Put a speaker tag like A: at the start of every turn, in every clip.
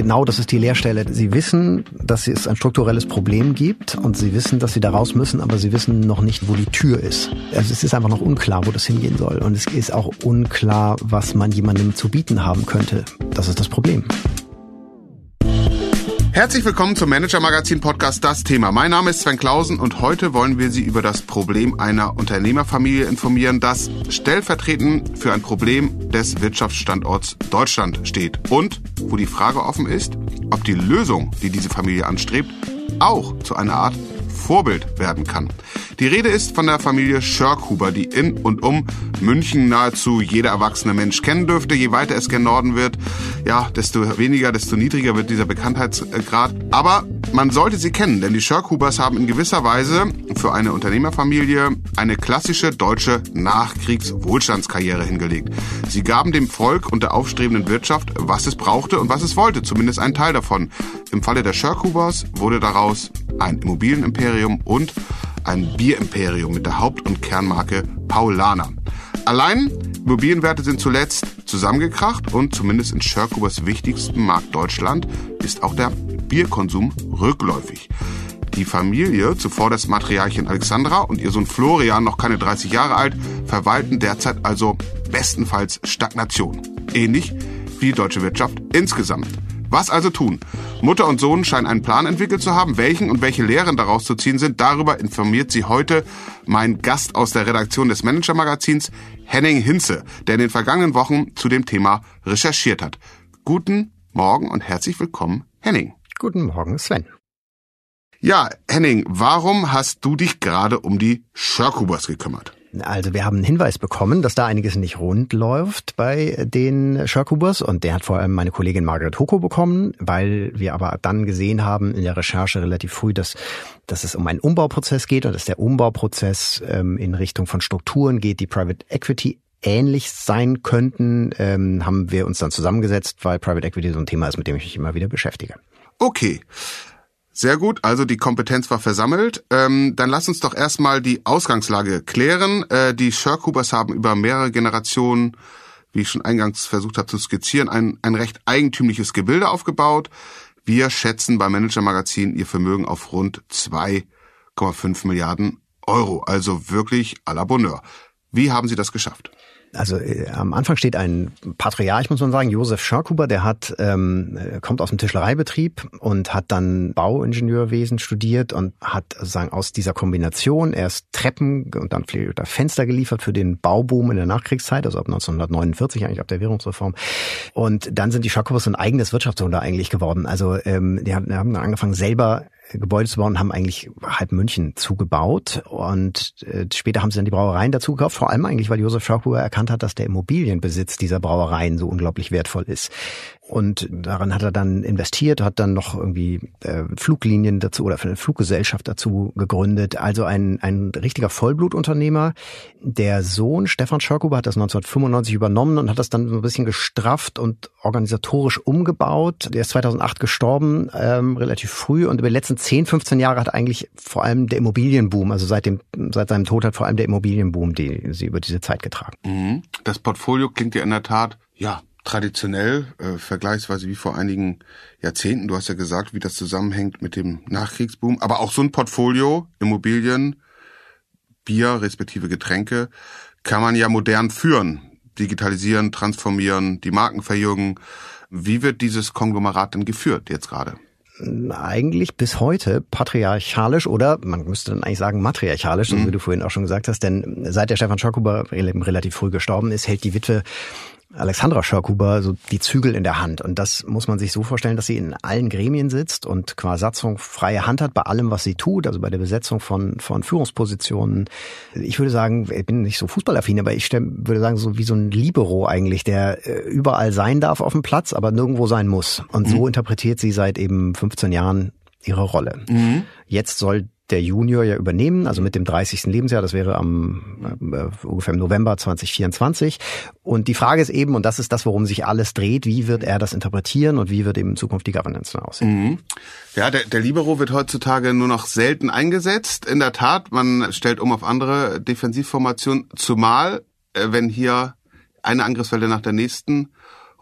A: genau das ist die Leerstelle. Sie wissen, dass es ein strukturelles Problem gibt und sie wissen, dass sie da raus müssen, aber sie wissen noch nicht, wo die Tür ist. Also es ist einfach noch unklar, wo das hingehen soll. Und es ist auch unklar, was man jemandem zu bieten haben könnte. Das ist das Problem.
B: Herzlich willkommen zum Manager Magazin Podcast Das Thema. Mein Name ist Sven Klausen und heute wollen wir Sie über das Problem einer Unternehmerfamilie informieren, das stellvertretend für ein Problem des Wirtschaftsstandorts Deutschland steht und wo die Frage offen ist, ob die Lösung, die diese Familie anstrebt, auch zu einer Art Vorbild werden kann. Die Rede ist von der Familie Schörkhuber, die in und um München nahezu jeder erwachsene Mensch kennen dürfte. Je weiter es gen Norden wird, ja, desto weniger, desto niedriger wird dieser Bekanntheitsgrad. Aber man sollte sie kennen, denn die Schörkhubers haben in gewisser Weise für eine Unternehmerfamilie eine klassische deutsche Nachkriegswohlstandskarriere hingelegt. Sie gaben dem Volk und der aufstrebenden Wirtschaft, was es brauchte und was es wollte, zumindest einen Teil davon. Im Falle der Schörkhubers wurde daraus ein Immobilienimperium und ein Bierimperium mit der Haupt- und Kernmarke Paulaner. Allein Immobilienwerte sind zuletzt zusammengekracht und zumindest in Schörkubers wichtigsten Markt Deutschland ist auch der Bierkonsum rückläufig. Die Familie, zuvor das Matriarchin Alexandra und ihr Sohn Florian, noch keine 30 Jahre alt, verwalten derzeit also bestenfalls Stagnation. Ähnlich wie die deutsche Wirtschaft insgesamt. Was also tun? Mutter und Sohn scheinen einen Plan entwickelt zu haben. Welchen und welche Lehren daraus zu ziehen sind, darüber informiert sie heute mein Gast aus der Redaktion des Manager-Magazins, Henning Hinze, der in den vergangenen Wochen zu dem Thema recherchiert hat. Guten Morgen und herzlich willkommen, Henning.
A: Guten Morgen, Sven.
B: Ja, Henning, warum hast du dich gerade um die Schörkubers gekümmert?
A: Also wir haben einen Hinweis bekommen, dass da einiges nicht rund läuft bei den Sharkubers und der hat vor allem meine Kollegin Margaret Hoko bekommen, weil wir aber dann gesehen haben in der Recherche relativ früh, dass, dass es um einen Umbauprozess geht und dass der Umbauprozess ähm, in Richtung von Strukturen geht, die Private Equity ähnlich sein könnten, ähm, haben wir uns dann zusammengesetzt, weil Private Equity so ein Thema ist, mit dem ich mich immer wieder beschäftige.
B: Okay. Sehr gut, also die Kompetenz war versammelt. Ähm, dann lass uns doch erstmal die Ausgangslage klären. Äh, die Sherkubers haben über mehrere Generationen, wie ich schon eingangs versucht habe zu skizzieren, ein, ein recht eigentümliches Gebilde aufgebaut. Wir schätzen beim Manager Magazin ihr Vermögen auf rund 2,5 Milliarden Euro. Also wirklich à la Bonheur. Wie haben Sie das geschafft?
A: Also äh, am Anfang steht ein Patriarch, muss man sagen, Josef Schörkuber, der hat ähm, äh, kommt aus dem Tischlereibetrieb und hat dann Bauingenieurwesen studiert und hat sozusagen aus dieser Kombination erst Treppen und dann Fenster geliefert für den Bauboom in der Nachkriegszeit, also ab 1949 eigentlich ab der Währungsreform. Und dann sind die Schörkubers ein eigenes Wirtschaftswunder eigentlich geworden. Also ähm, die haben, die haben angefangen selber Gebäude zu bauen, haben eigentlich halb München zugebaut und äh, später haben sie dann die Brauereien dazu gekauft, vor allem eigentlich, weil Josef Schaukuber erkannt hat, dass der Immobilienbesitz dieser Brauereien so unglaublich wertvoll ist. Und daran hat er dann investiert, hat dann noch irgendwie äh, Fluglinien dazu oder eine Fluggesellschaft dazu gegründet. Also ein, ein richtiger Vollblutunternehmer. Der Sohn Stefan Schörkuber hat das 1995 übernommen und hat das dann so ein bisschen gestrafft und organisatorisch umgebaut. Der ist 2008 gestorben, ähm, relativ früh. Und über die letzten 10, 15 Jahre hat eigentlich vor allem der Immobilienboom, also seit, dem, seit seinem Tod hat vor allem der Immobilienboom die, sie über diese Zeit getragen.
B: Mhm. Das Portfolio klingt ja in der Tat, ja, traditionell, äh, vergleichsweise wie vor einigen Jahrzehnten. Du hast ja gesagt, wie das zusammenhängt mit dem Nachkriegsboom. Aber auch so ein Portfolio, Immobilien, Bier, respektive Getränke, kann man ja modern führen. Digitalisieren, transformieren, die Marken verjüngen. Wie wird dieses Konglomerat denn geführt jetzt gerade?
A: eigentlich bis heute patriarchalisch oder man müsste dann eigentlich sagen matriarchalisch, so mhm. wie du vorhin auch schon gesagt hast, denn seit der Stefan Schockhuber relativ früh gestorben ist, hält die Witwe Alexandra Schörkuber so die Zügel in der Hand. Und das muss man sich so vorstellen, dass sie in allen Gremien sitzt und qua Satzung freie Hand hat bei allem, was sie tut, also bei der Besetzung von, von Führungspositionen. Ich würde sagen, ich bin nicht so fußballaffin, aber ich würde sagen, so wie so ein Libero eigentlich, der äh, überall sein darf auf dem Platz, aber nirgendwo sein muss. Und so mhm. interpretiert sie seit eben 15 Jahren ihre Rolle. Mhm. Jetzt soll der Junior ja übernehmen, also mit dem 30. Lebensjahr, das wäre am äh, ungefähr im November 2024. Und die Frage ist eben, und das ist das, worum sich alles dreht, wie wird er das interpretieren und wie wird eben in Zukunft die Governance dann aussehen?
B: Mhm. Ja, der, der Libero wird heutzutage nur noch selten eingesetzt. In der Tat, man stellt um auf andere Defensivformationen, zumal äh, wenn hier eine Angriffswelle nach der nächsten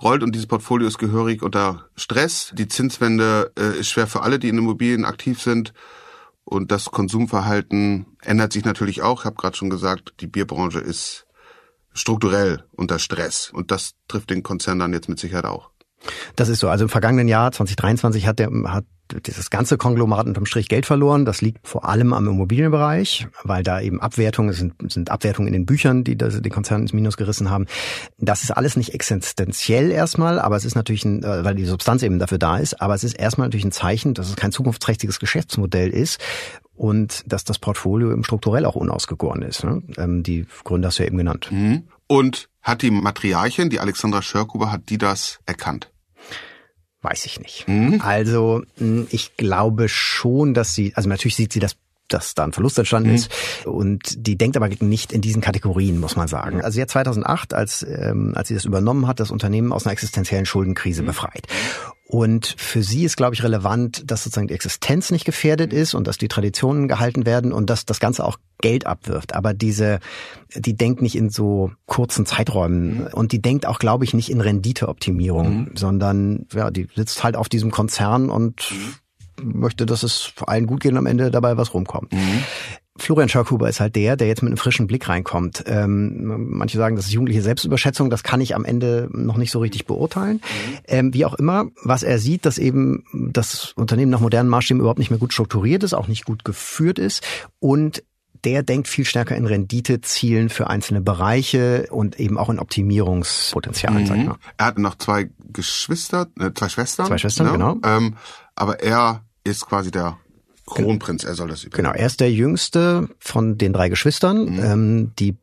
B: rollt und dieses Portfolio ist gehörig unter Stress. Die Zinswende äh, ist schwer für alle, die in Immobilien aktiv sind. Und das Konsumverhalten ändert sich natürlich auch. Ich habe gerade schon gesagt, die Bierbranche ist strukturell unter Stress. Und das trifft den Konzern dann jetzt mit Sicherheit auch.
A: Das ist so. Also im vergangenen Jahr 2023 hat der hat dieses ganze Konglomerat unterm Strich Geld verloren. Das liegt vor allem am Immobilienbereich, weil da eben Abwertungen sind, sind Abwertungen in den Büchern, die das, die Konzerne ins Minus gerissen haben. Das ist alles nicht existenziell erstmal, aber es ist natürlich ein, äh, weil die Substanz eben dafür da ist, aber es ist erstmal natürlich ein Zeichen, dass es kein zukunftsträchtiges Geschäftsmodell ist und dass das Portfolio eben strukturell auch unausgegoren ist. Ne? Ähm, die Gründe hast du ja eben genannt.
B: Mhm. Und hat die Matriarchin, die Alexandra Schörkuber, hat die das erkannt?
A: Weiß ich nicht. Mhm. Also ich glaube schon, dass sie, also natürlich sieht sie das dass da ein Verlust entstanden mhm. ist. Und die denkt aber nicht in diesen Kategorien, muss man sagen. Also ja 2008, als, ähm, als sie das übernommen hat, das Unternehmen aus einer existenziellen Schuldenkrise mhm. befreit. Und für sie ist, glaube ich, relevant, dass sozusagen die Existenz nicht gefährdet ist und dass die Traditionen gehalten werden und dass das Ganze auch Geld abwirft. Aber diese, die denkt nicht in so kurzen Zeiträumen mhm. und die denkt auch, glaube ich, nicht in Renditeoptimierung, mhm. sondern ja, die sitzt halt auf diesem Konzern und mhm. möchte, dass es allen gut geht und am Ende dabei was rumkommt. Mhm. Florian Schörkuber ist halt der, der jetzt mit einem frischen Blick reinkommt. Ähm, manche sagen, das ist jugendliche Selbstüberschätzung, das kann ich am Ende noch nicht so richtig beurteilen. Mhm. Ähm, wie auch immer, was er sieht, dass eben das Unternehmen nach modernen Maßstäben überhaupt nicht mehr gut strukturiert ist, auch nicht gut geführt ist und der denkt viel stärker in Renditezielen für einzelne Bereiche und eben auch in Optimierungspotenzialen. Mhm. Sag ich mal.
B: Er hat noch zwei Geschwister, äh, zwei Schwestern.
A: Zwei Schwestern, ja? genau.
B: Ähm, aber er ist quasi der Kronprinz, er soll das
A: übernehmen. Genau, er ist der jüngste von den drei Geschwistern. Mhm. Ähm, die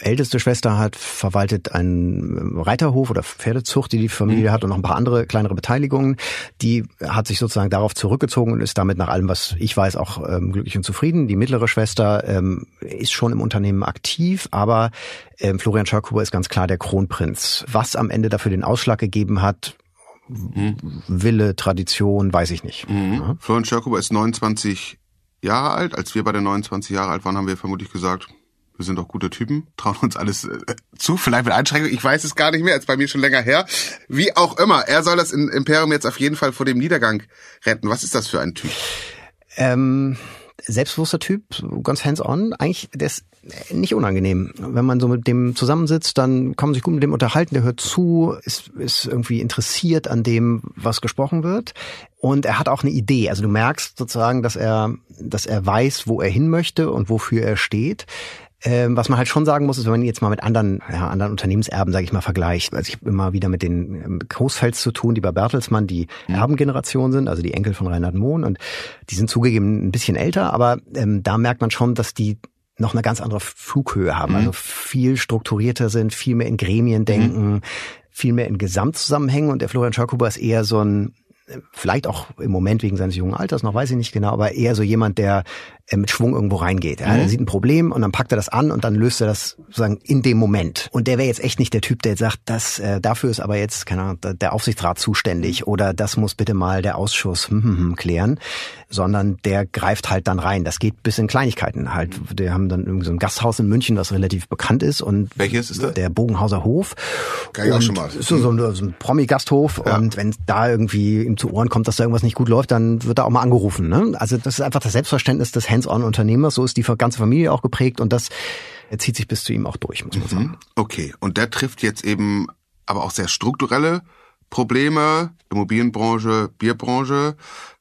A: älteste Schwester hat verwaltet einen Reiterhof oder Pferdezucht, die die Familie mhm. hat und noch ein paar andere kleinere Beteiligungen. Die hat sich sozusagen darauf zurückgezogen und ist damit nach allem, was ich weiß, auch ähm, glücklich und zufrieden. Die mittlere Schwester ähm, ist schon im Unternehmen aktiv, aber ähm, Florian Schörkuber ist ganz klar der Kronprinz. Was am Ende dafür den Ausschlag gegeben hat, mhm. Wille, Tradition, weiß ich nicht.
B: Mhm. Ja. Florian Schörkuber ist 29 Jahre alt. Als wir bei der 29 Jahre alt waren, haben wir vermutlich gesagt, wir sind doch gute Typen, trauen uns alles äh, zu, vielleicht mit Einschränkungen, ich weiß es gar nicht mehr, ist bei mir schon länger her. Wie auch immer, er soll das Imperium jetzt auf jeden Fall vor dem Niedergang retten. Was ist das für ein Typ?
A: Ähm, selbstbewusster Typ, ganz hands-on. Eigentlich, der ist nicht unangenehm. Wenn man so mit dem zusammensitzt, dann kann man sich gut mit dem unterhalten, der hört zu, ist, ist irgendwie interessiert an dem, was gesprochen wird. Und er hat auch eine Idee. Also du merkst sozusagen, dass er, dass er weiß, wo er hin möchte und wofür er steht. Ähm, was man halt schon sagen muss, ist, wenn man jetzt mal mit anderen, ja, anderen Unternehmenserben, sage ich mal, vergleicht. Also ich habe immer wieder mit den ähm, Großfels zu tun, die bei Bertelsmann die mhm. Erbengeneration sind, also die Enkel von Reinhard Mohn. Und die sind zugegeben ein bisschen älter, aber ähm, da merkt man schon, dass die noch eine ganz andere Flughöhe haben, mhm. also viel strukturierter sind, viel mehr in Gremien denken, mhm. viel mehr in Gesamtzusammenhängen. Und der Florian Schörkuber ist eher so ein vielleicht auch im Moment wegen seines jungen Alters noch, weiß ich nicht genau, aber eher so jemand, der äh, mit Schwung irgendwo reingeht. Ja, mhm. Er sieht ein Problem und dann packt er das an und dann löst er das sozusagen in dem Moment. Und der wäre jetzt echt nicht der Typ, der jetzt sagt, das, äh, dafür ist aber jetzt, keine Ahnung, der Aufsichtsrat zuständig oder das muss bitte mal der Ausschuss hm, hm, hm, klären, sondern der greift halt dann rein. Das geht bis in Kleinigkeiten halt. Die haben dann irgendwie so ein Gasthaus in München, das relativ bekannt ist und
B: welches ist das?
A: Der Bogenhauser Hof.
B: Kann ich auch schon mal.
A: Ist so, so, so ein Promi-Gasthof ja. und wenn da irgendwie ihm zu Ohren kommt, dass da irgendwas nicht gut läuft, dann wird er auch mal angerufen. Ne? Also das ist einfach das Selbstverständnis des Hands-on-Unternehmers. So ist die ganze Familie auch geprägt und das zieht sich bis zu ihm auch durch, muss man mhm. sagen.
B: Okay, und der trifft jetzt eben aber auch sehr strukturelle Probleme, Immobilienbranche, Bierbranche.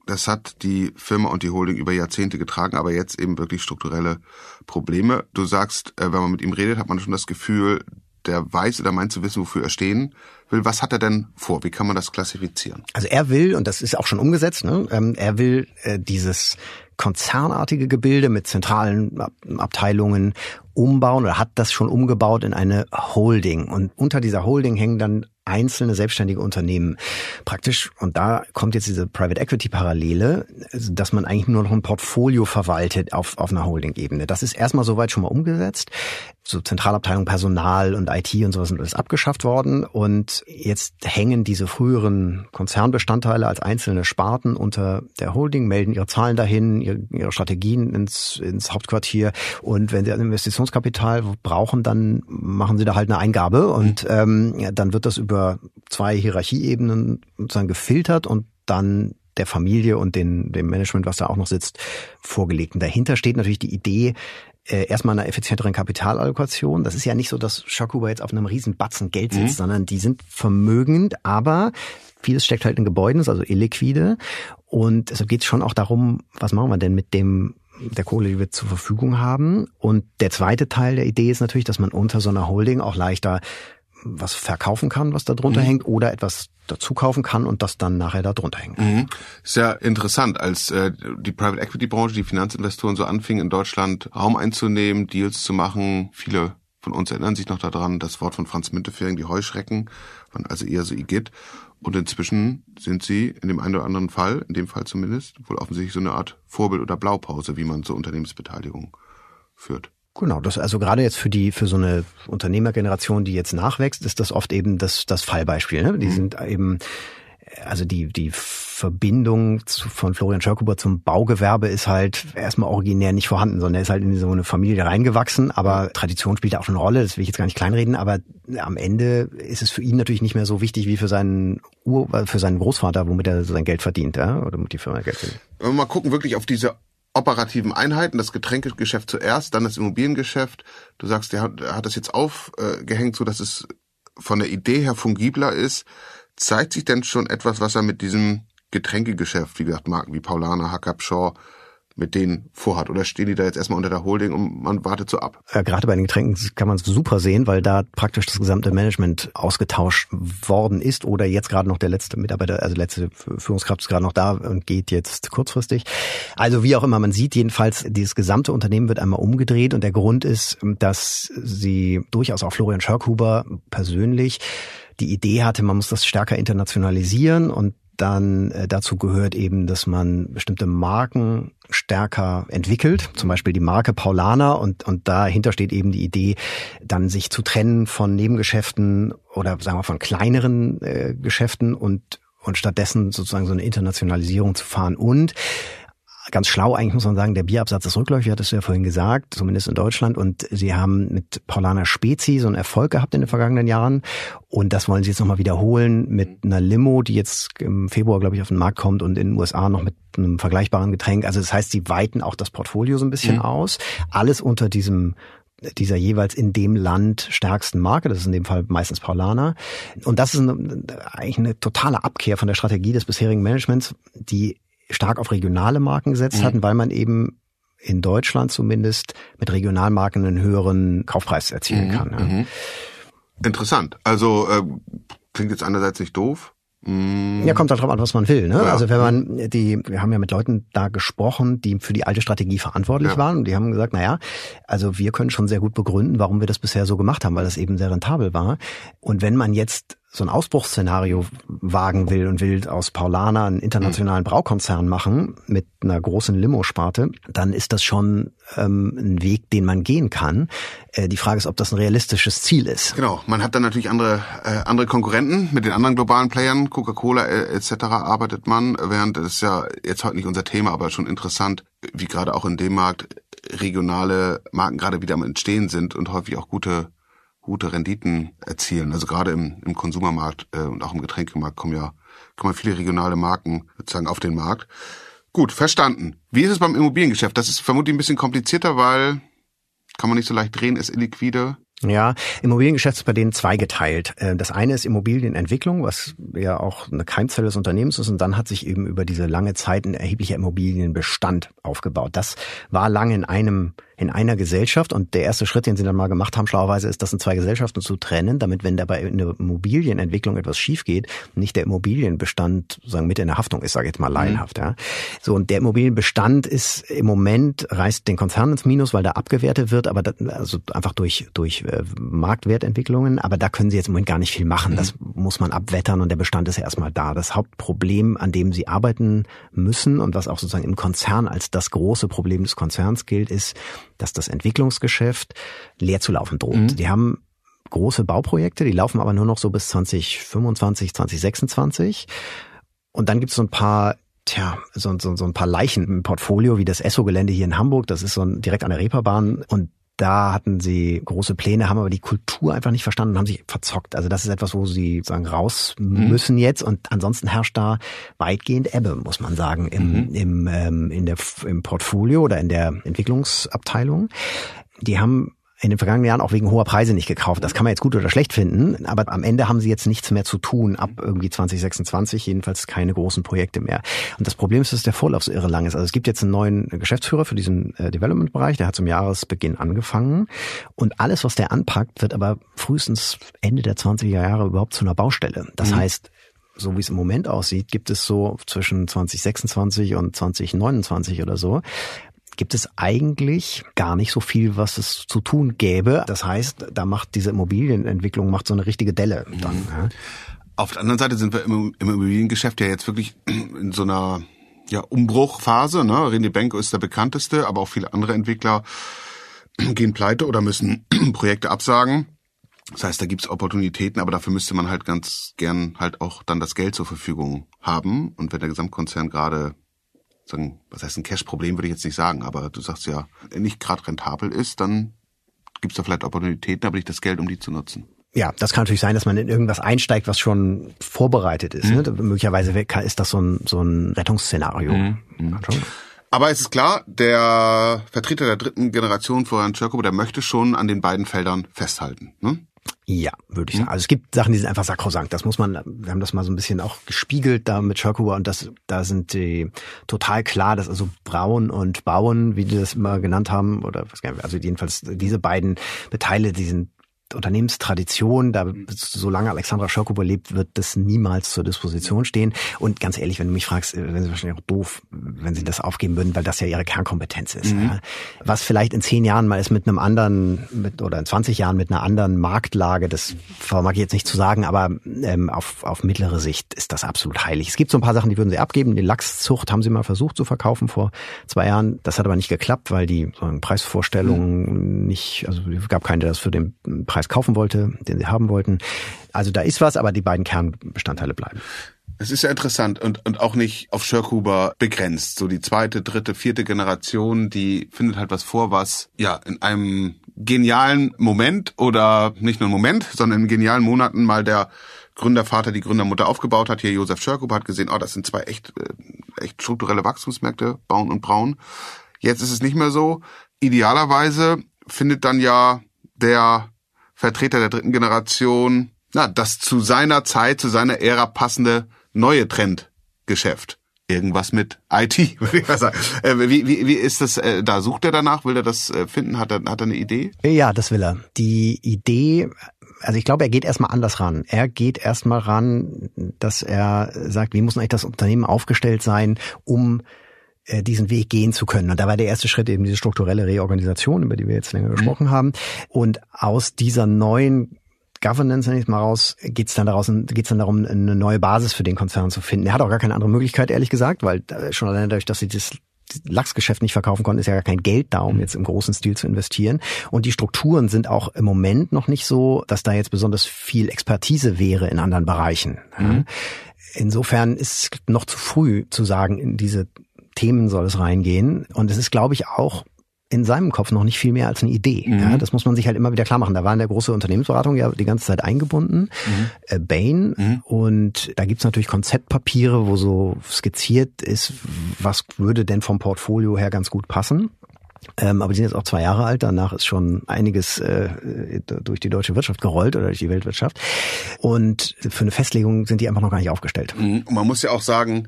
B: Das hat die Firma und die Holding über Jahrzehnte getragen, aber jetzt eben wirklich strukturelle Probleme. Du sagst, äh, wenn man mit ihm redet, hat man schon das Gefühl, der weiß oder meint zu wissen, wofür er stehen will. Was hat er denn vor? Wie kann man das klassifizieren?
A: Also er will, und das ist auch schon umgesetzt, ne, ähm, er will äh, dieses konzernartige Gebilde mit zentralen Abteilungen umbauen oder hat das schon umgebaut in eine Holding. Und unter dieser Holding hängen dann einzelne selbstständige Unternehmen praktisch. Und da kommt jetzt diese Private Equity Parallele, dass man eigentlich nur noch ein Portfolio verwaltet auf, auf einer Holding-Ebene. Das ist erstmal soweit schon mal umgesetzt. So Zentralabteilung Personal und IT und sowas sind alles abgeschafft worden. Und jetzt hängen diese früheren Konzernbestandteile als einzelne Sparten unter der Holding, melden ihre Zahlen dahin, ihre, ihre Strategien ins, ins Hauptquartier. Und wenn sie ein Investitionskapital brauchen, dann machen sie da halt eine Eingabe und mhm. ähm, dann wird das über über zwei Hierarchieebenen sozusagen gefiltert und dann der Familie und den, dem Management, was da auch noch sitzt, vorgelegt. Und dahinter steht natürlich die Idee, äh, erstmal einer effizienteren Kapitalallokation. Das ist ja nicht so, dass Schockhuber jetzt auf einem riesen Batzen Geld sitzt, mhm. sondern die sind vermögend, aber vieles steckt halt in Gebäuden, ist also illiquide. Und deshalb geht es schon auch darum, was machen wir denn mit dem der Kohle, die wir zur Verfügung haben. Und der zweite Teil der Idee ist natürlich, dass man unter so einer Holding auch leichter was verkaufen kann, was da drunter mhm. hängt, oder etwas dazu kaufen kann und das dann nachher da drunter hängt. Mhm.
B: Sehr interessant, als äh, die Private Equity Branche, die Finanzinvestoren so anfingen in Deutschland Raum einzunehmen, Deals zu machen. Viele von uns erinnern sich noch daran, das Wort von Franz Müntefering, die Heuschrecken, waren also eher so Igitt. Und inzwischen sind sie in dem einen oder anderen Fall, in dem Fall zumindest, wohl offensichtlich so eine Art Vorbild oder Blaupause, wie man zur Unternehmensbeteiligung führt.
A: Genau, das also gerade jetzt für die für so eine Unternehmergeneration, die jetzt nachwächst, ist das oft eben das das Fallbeispiel. Ne? Die mhm. sind eben also die die Verbindung zu, von Florian Schörkuber zum Baugewerbe ist halt erstmal originär nicht vorhanden, sondern er ist halt in so eine Familie reingewachsen, aber Tradition spielt auch eine Rolle, das will ich jetzt gar nicht kleinreden, aber am Ende ist es für ihn natürlich nicht mehr so wichtig wie für seinen Ur, für seinen Großvater, womit er sein Geld verdient, ja? oder mit die Firma Geld verdient.
B: Wenn wir mal gucken wirklich auf diese operativen Einheiten, das Getränkegeschäft zuerst, dann das Immobiliengeschäft. Du sagst, der hat, er hat das jetzt aufgehängt, so dass es von der Idee her fungibler ist. Zeigt sich denn schon etwas, was er mit diesem Getränkegeschäft, wie gesagt, Marken wie Paulaner, Hackab, Shaw, mit denen vorhat? Oder stehen die da jetzt erstmal unter der Holding und man wartet so ab?
A: Ja, gerade bei den Getränken kann man es super sehen, weil da praktisch das gesamte Management ausgetauscht worden ist oder jetzt gerade noch der letzte Mitarbeiter, also letzte Führungskraft ist gerade noch da und geht jetzt kurzfristig. Also wie auch immer, man sieht jedenfalls, dieses gesamte Unternehmen wird einmal umgedreht und der Grund ist, dass sie durchaus auch Florian Schörkhuber persönlich die Idee hatte, man muss das stärker internationalisieren und dann äh, dazu gehört eben, dass man bestimmte Marken stärker entwickelt, zum Beispiel die Marke Paulaner und, und dahinter steht eben die Idee, dann sich zu trennen von Nebengeschäften oder sagen wir von kleineren äh, Geschäften und und stattdessen sozusagen so eine Internationalisierung zu fahren. Und ganz schlau eigentlich muss man sagen, der Bierabsatz ist rückläufig, hattest du ja vorhin gesagt, zumindest in Deutschland. Und sie haben mit Paulaner Spezi so einen Erfolg gehabt in den vergangenen Jahren. Und das wollen sie jetzt nochmal wiederholen mit einer Limo, die jetzt im Februar, glaube ich, auf den Markt kommt und in den USA noch mit einem vergleichbaren Getränk. Also das heißt, sie weiten auch das Portfolio so ein bisschen mhm. aus. Alles unter diesem dieser jeweils in dem Land stärksten Marke, das ist in dem Fall meistens Paulaner. Und das ist eine, eigentlich eine totale Abkehr von der Strategie des bisherigen Managements, die stark auf regionale Marken gesetzt mhm. hatten, weil man eben in Deutschland zumindest mit Regionalmarken einen höheren Kaufpreis erzielen mhm. kann. Ja. Mhm.
B: Interessant. Also äh, klingt jetzt einerseits nicht doof.
A: Mhm. Ja, kommt darauf an, was man will. Ne? Ja. Also wenn man die, wir haben ja mit Leuten da gesprochen, die für die alte Strategie verantwortlich ja. waren und die haben gesagt, naja, also wir können schon sehr gut begründen, warum wir das bisher so gemacht haben, weil das eben sehr rentabel war. Und wenn man jetzt so ein Ausbruchsszenario wagen will und will aus Paulana einen internationalen Braukonzern machen mit einer großen Limo-Sparte, dann ist das schon ähm, ein Weg, den man gehen kann. Äh, die Frage ist, ob das ein realistisches Ziel ist.
B: Genau, man hat dann natürlich andere äh, andere Konkurrenten mit den anderen globalen Playern, Coca-Cola äh, etc. arbeitet man, während es ja jetzt heute nicht unser Thema, aber schon interessant, wie gerade auch in dem Markt regionale Marken gerade wieder am Entstehen sind und häufig auch gute gute Renditen erzielen. Also gerade im, im Konsumermarkt äh, und auch im Getränkemarkt kommen ja kommen viele regionale Marken sozusagen auf den Markt. Gut, verstanden. Wie ist es beim Immobiliengeschäft? Das ist vermutlich ein bisschen komplizierter, weil kann man nicht so leicht drehen, ist illiquide.
A: Ja, Immobiliengeschäft ist bei denen zweigeteilt. Äh, das eine ist Immobilienentwicklung, was ja auch eine Keimzelle des Unternehmens ist. Und dann hat sich eben über diese lange Zeit ein erheblicher Immobilienbestand aufgebaut. Das war lange in einem in einer Gesellschaft. Und der erste Schritt, den sie dann mal gemacht haben, schlauerweise, ist, das in zwei Gesellschaften zu trennen, damit, wenn dabei in der Immobilienentwicklung etwas schief geht, nicht der Immobilienbestand sagen mit in der Haftung ist, sage ich jetzt mal mhm. laienhaft. Ja. So, und der Immobilienbestand ist im Moment, reißt den Konzern ins Minus, weil da abgewertet wird, aber das, also einfach durch, durch äh, Marktwertentwicklungen. Aber da können sie jetzt im Moment gar nicht viel machen. Das mhm. Muss man abwettern und der Bestand ist ja erstmal da. Das Hauptproblem, an dem sie arbeiten müssen und was auch sozusagen im Konzern als das große Problem des Konzerns gilt, ist, dass das Entwicklungsgeschäft leer zu laufen droht. Mhm. Die haben große Bauprojekte, die laufen aber nur noch so bis 2025, 2026. Und dann gibt es so ein paar tja, so, so, so ein paar Leichen im Portfolio, wie das Esso-Gelände hier in Hamburg. Das ist so ein, direkt an der Reeperbahn. Und da hatten sie große Pläne, haben aber die Kultur einfach nicht verstanden und haben sich verzockt. Also das ist etwas, wo sie sagen raus mhm. müssen jetzt und ansonsten herrscht da weitgehend Ebbe, muss man sagen, im, mhm. im, ähm, in der, im Portfolio oder in der Entwicklungsabteilung. Die haben in den vergangenen Jahren auch wegen hoher Preise nicht gekauft. Das kann man jetzt gut oder schlecht finden, aber am Ende haben sie jetzt nichts mehr zu tun ab irgendwie 2026, jedenfalls keine großen Projekte mehr. Und das Problem ist, dass der Vorlauf so irre lang ist. Also es gibt jetzt einen neuen Geschäftsführer für diesen äh, Development-Bereich, der hat zum Jahresbeginn angefangen und alles, was der anpackt, wird aber frühestens Ende der 20er Jahre überhaupt zu einer Baustelle. Das mhm. heißt, so wie es im Moment aussieht, gibt es so zwischen 2026 und 2029 oder so gibt es eigentlich gar nicht so viel, was es zu tun gäbe. Das heißt, da macht diese Immobilienentwicklung macht so eine richtige Delle dann. Mhm. Ja.
B: Auf der anderen Seite sind wir im, im Immobiliengeschäft ja jetzt wirklich in so einer ja, Umbruchphase. Ne? René Benko ist der bekannteste, aber auch viele andere Entwickler gehen pleite oder müssen Projekte absagen. Das heißt, da gibt's Opportunitäten, aber dafür müsste man halt ganz gern halt auch dann das Geld zur Verfügung haben. Und wenn der Gesamtkonzern gerade sagen, was heißt ein Cash-Problem, würde ich jetzt nicht sagen, aber du sagst ja, nicht gerade rentabel ist, dann gibt es da vielleicht Opportunitäten, aber nicht das Geld, um die zu nutzen.
A: Ja, das kann natürlich sein, dass man in irgendwas einsteigt, was schon vorbereitet ist. Ne? Mhm. Ne? Möglicherweise ist das so ein, so ein Rettungsszenario. Mhm. mhm.
B: Aber es ist klar, der Vertreter der dritten Generation, Florian Czerkow, der möchte schon an den beiden Feldern festhalten. Ne?
A: Ja, würde ich sagen. Also es gibt Sachen, die sind einfach sakrosankt. Das muss man, wir haben das mal so ein bisschen auch gespiegelt da mit Schirkuba und das, da sind die total klar, dass also Braun und Bauen, wie die das immer genannt haben, oder was, also jedenfalls diese beiden Beteile, die sind Unternehmenstradition, da solange Alexandra Schock überlebt, wird das niemals zur Disposition stehen. Und ganz ehrlich, wenn du mich fragst, äh, wären sie wahrscheinlich auch doof, wenn sie das aufgeben würden, weil das ja ihre Kernkompetenz ist. Mhm. Was vielleicht in zehn Jahren mal ist mit einem anderen, mit, oder in 20 Jahren mit einer anderen Marktlage, das vermag ich jetzt nicht zu sagen, aber ähm, auf, auf mittlere Sicht ist das absolut heilig. Es gibt so ein paar Sachen, die würden sie abgeben. Die Lachszucht haben sie mal versucht zu verkaufen vor zwei Jahren. Das hat aber nicht geklappt, weil die so Preisvorstellungen mhm. nicht, also es gab keine, der das für den Preis Preis kaufen wollte, den sie haben wollten. Also da ist was, aber die beiden Kernbestandteile bleiben.
B: Es ist ja interessant und, und auch nicht auf Schirkhuber begrenzt. So die zweite, dritte, vierte Generation, die findet halt was vor, was ja in einem genialen Moment oder nicht nur Moment, sondern in genialen Monaten mal der Gründervater, die Gründermutter aufgebaut hat. Hier Josef Schirkhuber hat gesehen, oh, das sind zwei echt, äh, echt strukturelle Wachstumsmärkte, Bauen und Braun. Jetzt ist es nicht mehr so. Idealerweise findet dann ja der Vertreter der dritten Generation, na, das zu seiner Zeit, zu seiner Ära passende neue Trendgeschäft. Irgendwas mit IT, würde ich mal sagen. Äh, wie, wie, wie ist das äh, da? Sucht er danach? Will er das äh, finden? Hat er, hat er eine Idee?
A: Ja, das will er. Die Idee, also ich glaube, er geht erstmal anders ran. Er geht erstmal ran, dass er sagt, wie muss eigentlich das Unternehmen aufgestellt sein, um diesen Weg gehen zu können. Und da war der erste Schritt eben diese strukturelle Reorganisation, über die wir jetzt länger mhm. gesprochen haben. Und aus dieser neuen Governance, wenn ich mal raus, geht's dann daraus, geht's dann darum, eine neue Basis für den Konzern zu finden. Er hat auch gar keine andere Möglichkeit, ehrlich gesagt, weil schon allein dadurch, dass sie das Lachsgeschäft nicht verkaufen konnten, ist ja gar kein Geld da, um mhm. jetzt im großen Stil zu investieren. Und die Strukturen sind auch im Moment noch nicht so, dass da jetzt besonders viel Expertise wäre in anderen Bereichen. Mhm. Insofern ist es noch zu früh zu sagen, in diese Themen soll es reingehen. Und es ist, glaube ich, auch in seinem Kopf noch nicht viel mehr als eine Idee. Mhm. Ja, das muss man sich halt immer wieder klar machen. Da war in der große Unternehmensberatung ja die ganze Zeit eingebunden, mhm. äh, Bain. Mhm. Und da gibt's natürlich Konzeptpapiere, wo so skizziert ist, was würde denn vom Portfolio her ganz gut passen. Ähm, aber die sind jetzt auch zwei Jahre alt. Danach ist schon einiges äh, durch die deutsche Wirtschaft gerollt oder durch die Weltwirtschaft. Und für eine Festlegung sind die einfach noch gar nicht aufgestellt.
B: Mhm. Und man muss ja auch sagen,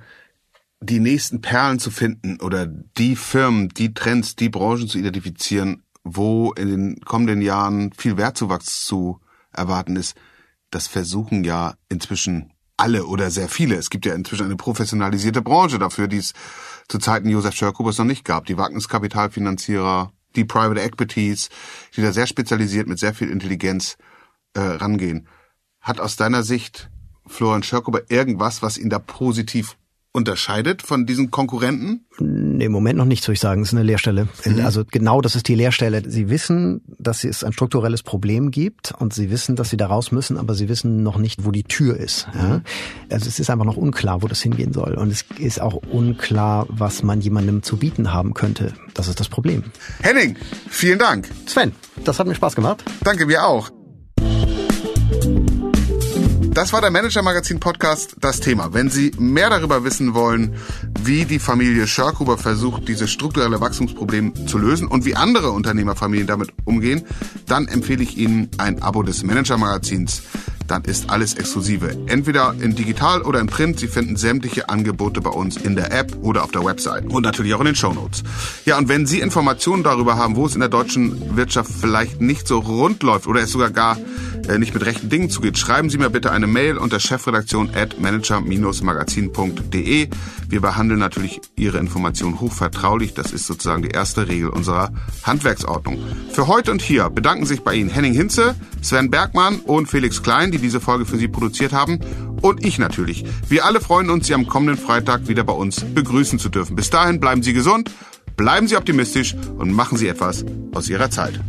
B: die nächsten Perlen zu finden oder die Firmen, die Trends, die Branchen zu identifizieren, wo in den kommenden Jahren viel Wertzuwachs zu erwarten ist, das versuchen ja inzwischen alle oder sehr viele. Es gibt ja inzwischen eine professionalisierte Branche dafür, die es zu Zeiten Josef Schörkubers noch nicht gab. Die Wagniskapitalfinanzierer, die Private Equities, die da sehr spezialisiert mit sehr viel Intelligenz äh, rangehen. Hat aus deiner Sicht Florian Schörkuber irgendwas, was ihn da positiv unterscheidet von diesen Konkurrenten?
A: Nee, Im Moment noch nicht, würde ich sagen. Es ist eine Leerstelle. Mhm. Also genau das ist die Leerstelle. Sie wissen, dass es ein strukturelles Problem gibt und sie wissen, dass sie da raus müssen, aber sie wissen noch nicht, wo die Tür ist. Ja? Also es ist einfach noch unklar, wo das hingehen soll. Und es ist auch unklar, was man jemandem zu bieten haben könnte. Das ist das Problem.
B: Henning, vielen Dank.
A: Sven, das hat mir Spaß gemacht.
B: Danke, mir auch. Das war der Manager Magazin Podcast, das Thema. Wenn Sie mehr darüber wissen wollen, wie die Familie Schörkuber versucht, dieses strukturelle Wachstumsproblem zu lösen und wie andere Unternehmerfamilien damit umgehen, dann empfehle ich Ihnen ein Abo des Manager Magazins dann ist alles exklusive. Entweder in digital oder in print. Sie finden sämtliche Angebote bei uns in der App oder auf der Website und natürlich auch in den Show Notes. Ja, und wenn Sie Informationen darüber haben, wo es in der deutschen Wirtschaft vielleicht nicht so rund läuft oder es sogar gar äh, nicht mit rechten Dingen zugeht, schreiben Sie mir bitte eine Mail unter chefredaktion at manager-magazin.de. Wir behandeln natürlich Ihre Informationen hochvertraulich. Das ist sozusagen die erste Regel unserer Handwerksordnung. Für heute und hier bedanken sich bei Ihnen Henning Hinze, Sven Bergmann und Felix Klein, die diese Folge für Sie produziert haben. Und ich natürlich. Wir alle freuen uns, Sie am kommenden Freitag wieder bei uns begrüßen zu dürfen. Bis dahin bleiben Sie gesund, bleiben Sie optimistisch und machen Sie etwas aus Ihrer Zeit.